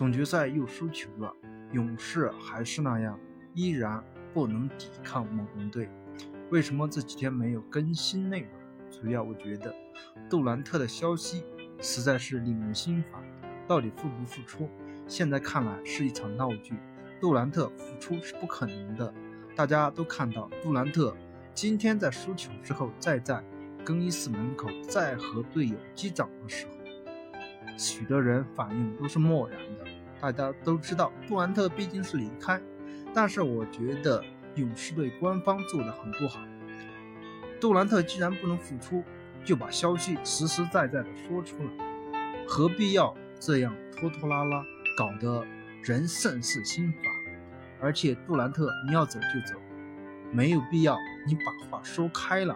总决赛又输球了，勇士还是那样，依然不能抵抗猛龙队。为什么这几天没有更新内容？主要我觉得杜兰特的消息实在是令人心烦，到底复不复出？现在看来是一场闹剧，杜兰特复出是不可能的。大家都看到杜兰特今天在输球之后，再在更衣室门口再和队友击掌的时候。许多人反应都是漠然的，大家都知道杜兰特毕竟是离开，但是我觉得勇士队官方做的很不好。杜兰特既然不能复出，就把消息实实在在的说出来，何必要这样拖拖拉拉，搞得人甚是心烦。而且杜兰特你要走就走，没有必要你把话说开了，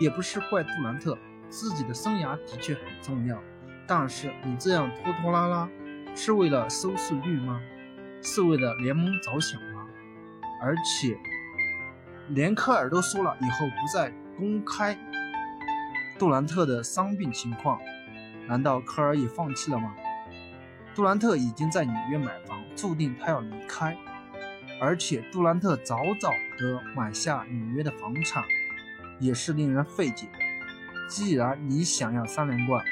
也不是怪杜兰特，自己的生涯的确很重要。但是你这样拖拖拉拉，是为了收视率吗？是为了联盟着想吗？而且连科尔都说了，以后不再公开杜兰特的伤病情况，难道科尔也放弃了吗？杜兰特已经在纽约买房，注定他要离开。而且杜兰特早早的买下纽约的房产，也是令人费解的。既然你想要三连冠，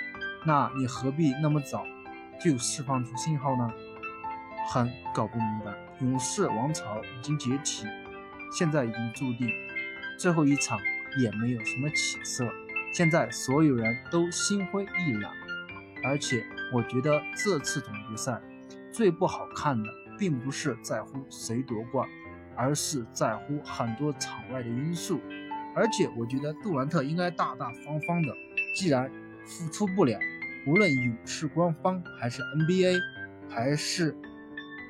那你何必那么早就释放出信号呢？很搞不明白。勇士王朝已经解体，现在已经注定最后一场也没有什么起色。现在所有人都心灰意冷，而且我觉得这次总决赛最不好看的，并不是在乎谁夺冠，而是在乎很多场外的因素。而且我觉得杜兰特应该大大方方的，既然付出不了。无论勇士官方还是 NBA，还是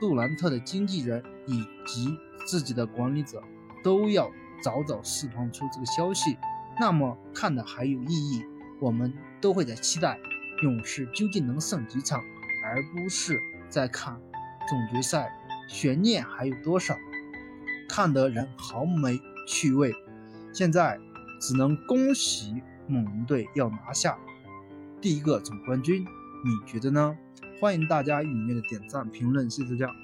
杜兰特的经纪人以及自己的管理者，都要早早释放出这个消息，那么看的还有意义。我们都会在期待勇士究竟能胜几场，而不是在看总决赛悬念还有多少，看得人毫没趣味。现在只能恭喜猛龙队要拿下。第一个总冠军，你觉得呢？欢迎大家踊跃的点赞评论，谢谢大家。